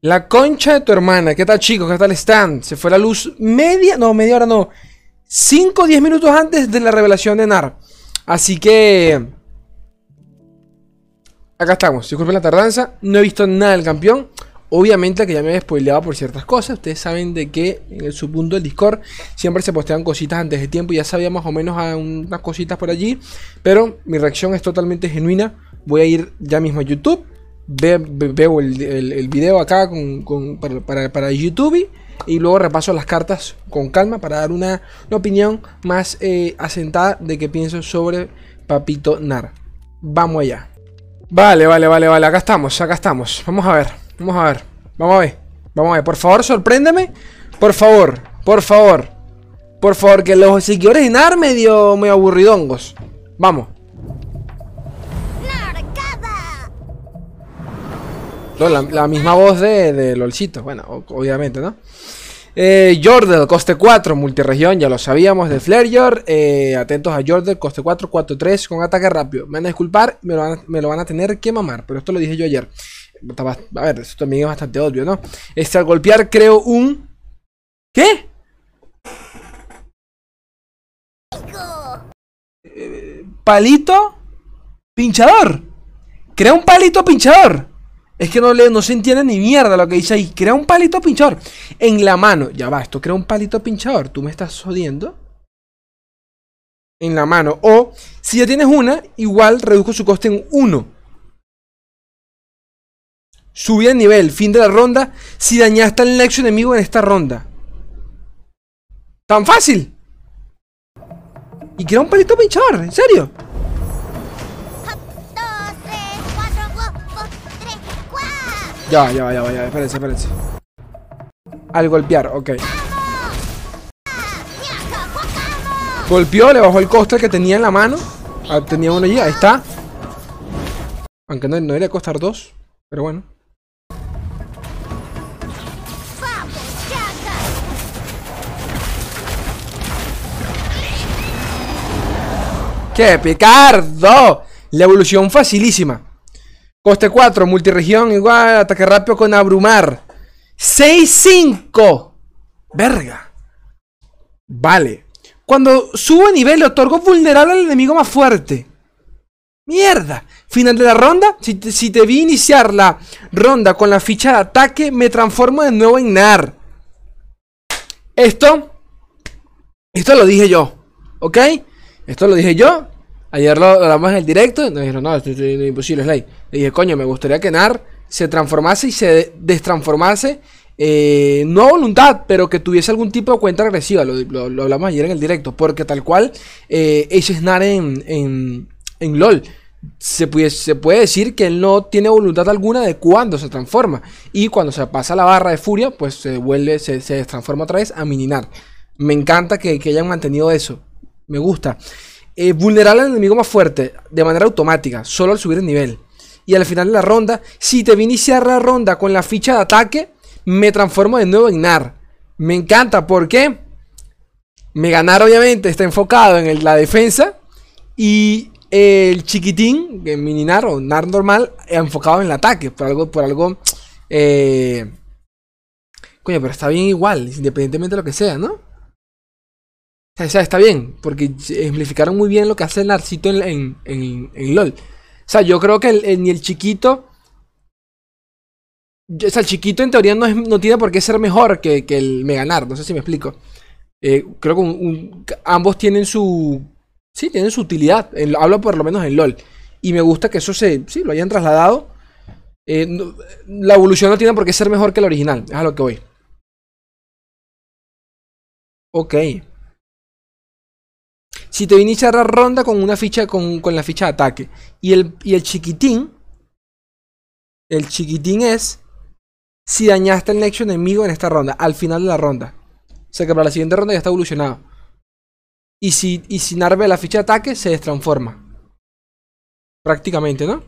La concha de tu hermana. ¿Qué tal, chicos? ¿Qué tal están? Se fue la luz media, no, media hora no. 5 o 10 minutos antes de la revelación de Nar. Así que... Acá estamos. Disculpen la tardanza. No he visto nada del campeón. Obviamente que ya me había spoileado por ciertas cosas. Ustedes saben de que en el submundo del Discord siempre se postean cositas antes de tiempo. Ya sabía más o menos a unas cositas por allí. Pero mi reacción es totalmente genuina. Voy a ir ya mismo a YouTube veo el, video acá para, YouTube y luego repaso las cartas con calma para dar una, opinión más eh, asentada de qué pienso sobre Papito Nar. Vamos allá. Vale, vale, vale, vale. Acá estamos, acá estamos. Vamos a ver, vamos a ver. Vamos a ver, vamos a ver. Por favor, sorpréndeme. Por favor, por favor. Por favor, que los seguidores de Nar medio, medio aburridongos. Vamos. La, misma voz de, de, LOLcito, bueno, obviamente, ¿no? Eh, Jordel, coste 4, multiregión, ya lo sabíamos, de Flareyor. Eh, atentos a Jordel, coste 4, 4-3, con ataque rápido. Me van a disculpar, me lo van a, tener que mamar, pero esto lo dije yo ayer. A ver, esto también es bastante obvio, ¿no? Este, al golpear creo un... ¿Qué? Eh, palito pinchador. Crea un palito pinchador. Es que no, le, no se entiende ni mierda lo que dice ahí. Crea un palito pinchador. En la mano. Ya va, esto crea un palito pinchador. Tú me estás jodiendo. En la mano. O, si ya tienes una, igual reduzco su coste en 1. Subí el nivel. Fin de la ronda. Si dañaste al nexo enemigo en esta ronda. Tan fácil. Y crea un palito pinchador. En serio. Ya, ya, ya, ya, espérense, espérense. Al golpear, ok. Golpeó, le bajó el coste que tenía en la mano. Ah, tenía uno allí, ahí está. Aunque no, no debería costar dos, pero bueno. ¡Qué picardo! La evolución facilísima. Coste 4, multiregión igual, ataque rápido con abrumar. 6-5. Verga. Vale. Cuando sube nivel le otorgo vulnerable al enemigo más fuerte. Mierda. Final de la ronda. Si te, si te vi iniciar la ronda con la ficha de ataque, me transformo de nuevo en NAR. Esto. Esto lo dije yo. ¿Ok? Esto lo dije yo. Ayer lo hablamos en el directo y nos dijeron, no, esto es imposible, Slay. Le dije, coño, me gustaría que NAR se transformase y se destransformase, eh, no a voluntad, pero que tuviese algún tipo de cuenta agresiva. Lo, hablamos ayer en el directo, porque tal cual, eh, ese es NAR en, en, LOL. Se puede, se puede, decir que él no tiene voluntad alguna de cuando se transforma. Y cuando se pasa la barra de furia, pues se vuelve, se, se transforma otra vez a mininar. Me encanta que, que hayan mantenido eso. Me gusta. Eh, vulnerar al enemigo más fuerte de manera automática, solo al subir el nivel. Y al final de la ronda, si te vi iniciar la ronda con la ficha de ataque, me transformo de nuevo en NAR. Me encanta porque me ganar obviamente está enfocado en la defensa y el chiquitín, mini NAR o NAR normal, enfocado en el ataque, por algo, por algo, eh, coño, pero está bien igual, independientemente de lo que sea, ¿no? O sea, está bien, porque ejemplificaron muy bien lo que hace el Narcito en, LOL. O sea, yo creo que ni el chiquito. O sea, el chiquito en teoría no, no tiene por qué ser mejor que, el Meganar. No sé si me explico. Eh, creo que ambos tienen su. Sí, tienen su utilidad. hablo por lo menos en LOL. Y me gusta que eso se. Sí, lo hayan trasladado. Eh, la evolución no tiene por qué ser mejor que el original. Es a lo que voy. Ok. Si te viene a iniciar la ronda con una ficha, con, la ficha de ataque. Y el, y el chiquitín. El chiquitín es. Si dañaste el nexo enemigo en esta ronda. Al final de la ronda. O sea que para la siguiente ronda ya está evolucionado. Y si, y si Narve la ficha de ataque, se destransforma. Prácticamente, ¿no?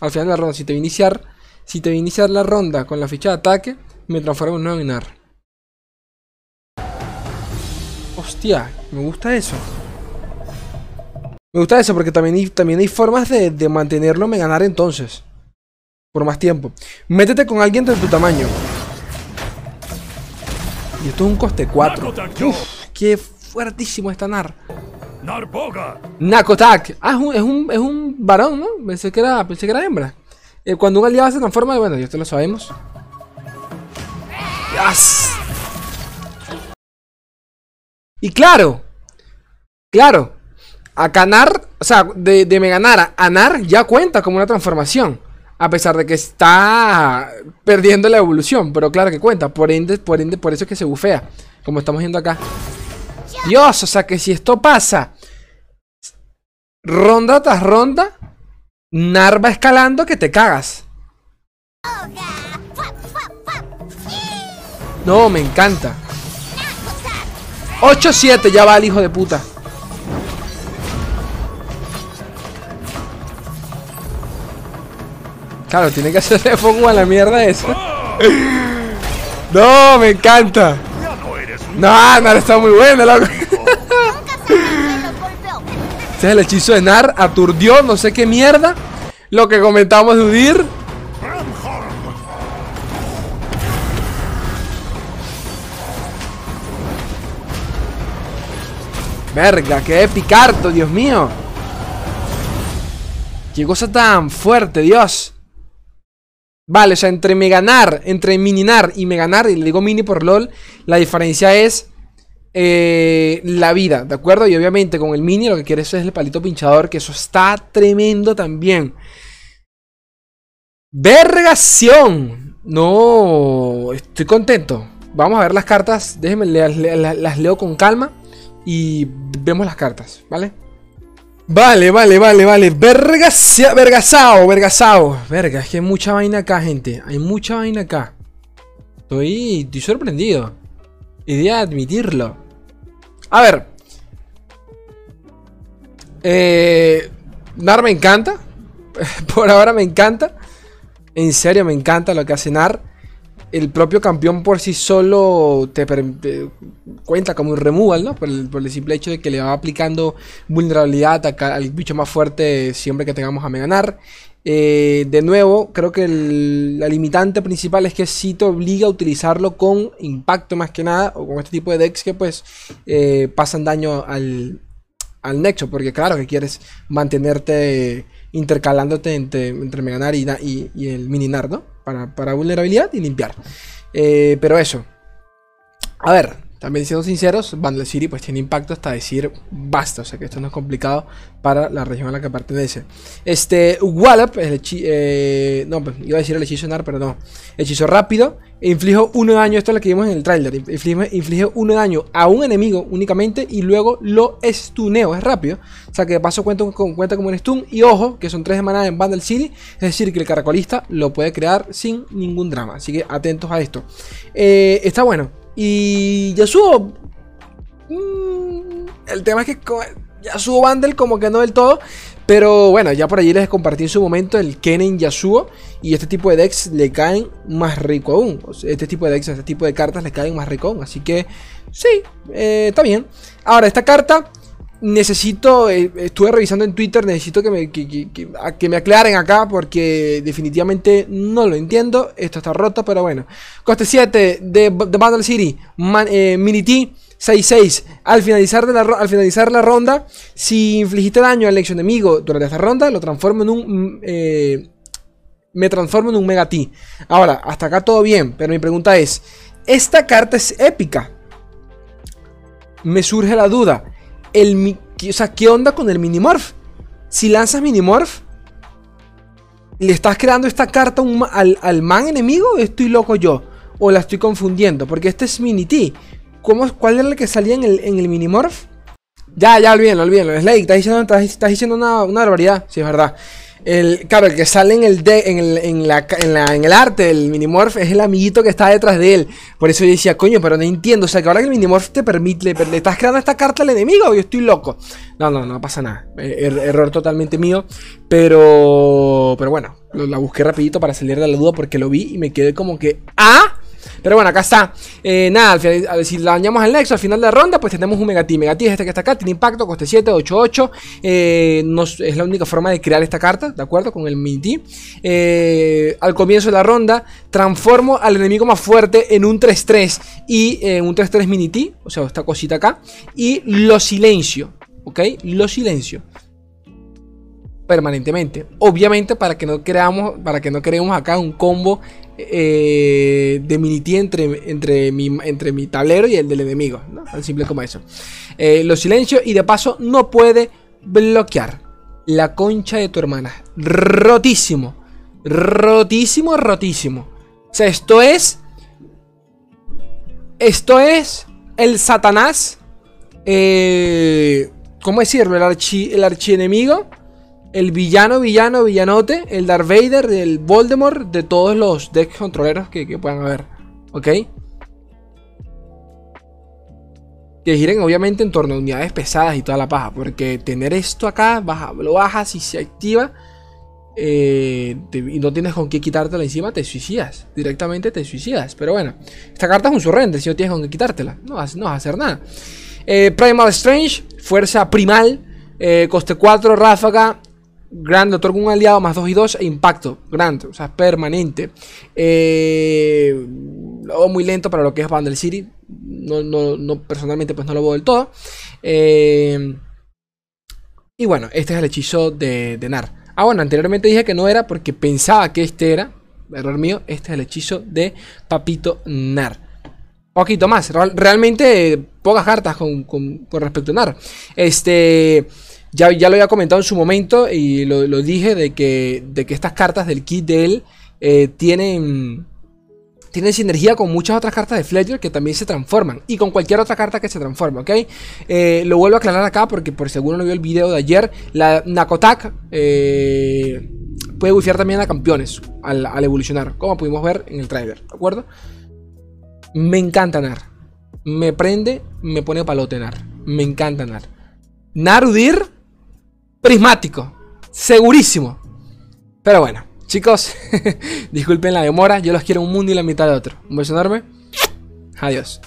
Al final de la ronda, si te viene a iniciar. Si te a la ronda con la ficha de ataque, me transformo en nuevo Nar. Hostia, me gusta eso. Me gusta eso porque también hay, también hay formas de, de mantenerlo me ganar entonces. por más tiempo. Métete con alguien de tu tamaño. Y esto es un coste 4. Uf, qué fuertísimo está Nar. Nakotak. Ah, es un, es un, es un varón, ¿no? Pensé que era, pensé que era hembra. Eh, cuando un aliado se transforma, bueno, ya esto lo sabemos. Yes. Y claro, claro, a Canar, o sea, de, de Meganar a Nar ya cuenta como una transformación. A pesar de que está perdiendo la evolución, pero claro que cuenta. Por ende, por ende, por eso es que se bufea. Como estamos viendo acá. Dios, o sea que si esto pasa ronda tras ronda, Nar va escalando que te cagas. No, me encanta. 8-7 ya va el hijo de puta. Claro, tiene que hacerle fuego a la mierda eso. No, me encanta. No, Nar está muy bueno, loco. Este es el hechizo de Nar. Aturdió, no sé qué mierda. Lo que comentamos de Udir. Verga, qué picarto, Dios mío. Qué cosa tan fuerte, Dios. Vale, o sea, entre me ganar, entre mininar y me ganar, y le digo mini por LOL, la diferencia es eh, la vida, ¿de acuerdo? Y obviamente con el mini lo que quieres es el palito pinchador, que eso está tremendo también. Vergación. No, estoy contento. Vamos a ver las cartas. Déjenme, las leo con calma y vemos las cartas, ¿vale? Vale, vale, vale, vale. Vergasao, vergasao, vergasao. Verga, es que hay mucha vaina acá, gente. Hay mucha vaina acá. Estoy, estoy sorprendido. Y de admitirlo. A ver. Eh, Nar me encanta. Por ahora me encanta. En serio, me encanta lo que hace Nar el propio campeón por sí solo te, cuenta como un removal, ¿no? Por el, simple hecho de que le va aplicando vulnerabilidad al bicho más fuerte siempre que tengamos a Meganar. Eh, de nuevo, creo que la limitante principal es que si te obliga a utilizarlo con impacto más que nada, o con este tipo de decks que pues eh, pasan daño al, al nexo, porque claro que quieres mantenerte intercalándote entre, entre Meganar y, y, y el Mininar, ¿no? Para, vulnerabilidad y limpiar. Eh, pero eso. A ver, también siendo sinceros, Vandal City pues tiene impacto hasta decir basta, o sea que esto no es complicado para la región a la que pertenece. Este, Wallop, el eh, no, pues, iba a decir el hechizo NAR, pero no. Hechizo rápido, inflige uno de daño, esto es lo que vimos en el trailer, inflige, inflige uno de daño a un enemigo únicamente y luego lo stuneo, es rápido. O sea que de paso cuenta, cuenta como un stun y ojo, que son tres de mana en Vandal City, es decir, que el caracolista lo puede crear sin ningún drama, así que atentos a esto. Eh, está bueno. Y Yasuo. Mmm, el tema es que Yasuo Bundle, como que no del todo. Pero bueno, ya por allí les compartí en su momento el Kennen Yasuo. Y este tipo de decks le caen más rico aún. Este tipo de decks, este tipo de cartas le caen más rico aún. Así que sí, eh, está bien. Ahora, esta carta necesito, eh, estuve revisando en Twitter, necesito que me, que, me aclaren acá porque definitivamente no lo entiendo. Esto está roto, pero bueno. Coste 7 de, Battle City, eh, Mini T. 6-6. Al finalizar, la, al finalizar la ronda, si infligiste daño al ex enemigo durante esta ronda, lo transformo en un. Mm, eh, me transformo en un Mega T. Ahora, hasta acá todo bien, pero mi pregunta es: ¿esta carta es épica? Me surge la duda el, o sea, ¿qué onda con el Minimorph? Si lanzas Minimorph, ¿le estás creando esta carta al, man enemigo? ¿Estoy loco yo? ¿O la estoy confundiendo? Porque este es Mini T. ¿Cuál era el que salía en el, en el Minimorph? Ya, ya, olvídenlo, olvídenlo. Slade, estás diciendo, estás, diciendo una, una barbaridad. Sí, es verdad. El, claro, el que sale en el, de, en, el, en, la, en, el arte del Minimorph es el amiguito que está detrás de él. Por eso yo decía, coño, pero no entiendo. O sea, que ahora que el Minimorph te permite, le, estás creando esta carta al enemigo, yo estoy loco. No, no, no pasa nada. Er, er, error totalmente mío. Pero, pero bueno, la busqué rapidito para salir de la duda porque lo vi y me quedé como que, ah, Pero bueno, acá está. Eh, nada, al final- si la dañamos al Nexo al final de la ronda, pues tenemos un Megati. Megati es este que está acá, tiene impacto, coste 7, 8, 8. Eh, es la única forma de crear esta carta, ¿de acuerdo? Con el Mini Eh, al comienzo de la ronda, transformo al enemigo más fuerte en un 3-3 y en un 3-3 Mini o sea, esta cosita acá. Y lo silencio, ¿ok? Lo silencio permanentemente. Obviamente para que no creamos, para que no creemos acá un combo eh, de miniti entre, entre, mi, entre mi tablero y el del enemigo. Tan simple como eso. Eh, lo silencio y de paso no puede bloquear la concha de tu hermana. Rotísimo. Rotísimo, rotísimo. O sea, esto es... Esto es el Satanás. Eh, ¿Cómo decirlo? El, archi, el archienemigo el villano, villano, villanote, el Darth Vader, el Voldemort, de todos los decks controleros que, que puedan haber. ¿Ok? Que giren obviamente en torno a unidades pesadas y toda la paja. Porque tener esto acá, baja, lo bajas y se activa. eh, y no tienes con qué quitártela encima, te suicidas. Directamente te suicidas. Pero bueno, esta carta es un surrender si no tienes con qué quitártela. No vas, no vas a hacer nada. Eh, Primal Strange, fuerza primal. eh, coste 4, ráfaga. Grand le otorga un aliado más 2 y 2 e impacto. Grand, o sea, permanente. Eh, lo veo muy lento para lo que es Vandal City. No, no, no, personalmente, pues no lo veo del todo. Eh, y bueno, este es el hechizo de, de Nar. Ah, bueno, anteriormente dije que no era porque pensaba que este era. Error mío, este es el hechizo de Papito Nar. Poquito más. Real- realmente eh, pocas cartas con, con- con respecto a Nar. Este. Ya, ya lo había comentado en su momento y lo, dije de que, de que estas cartas del kit de él eh, tienen, tienen sinergia con muchas otras cartas de Fletcher que también se transforman y con cualquier otra carta que se transforme, ¿ok? Eh, lo vuelvo a aclarar acá porque por si alguno no vio el video de ayer, la Nakotak eh, puede bufiar también a campeones al, al evolucionar, como pudimos ver en el trailer, ¿de acuerdo? Me encanta Nar. Me prende, me pone palote Nar. Me encanta Nar. Narudir, prismático. Segurísimo. Pero bueno, chicos, disculpen la demora. Yo los quiero un mundo y la mitad de otro. Un beso enorme. Adiós.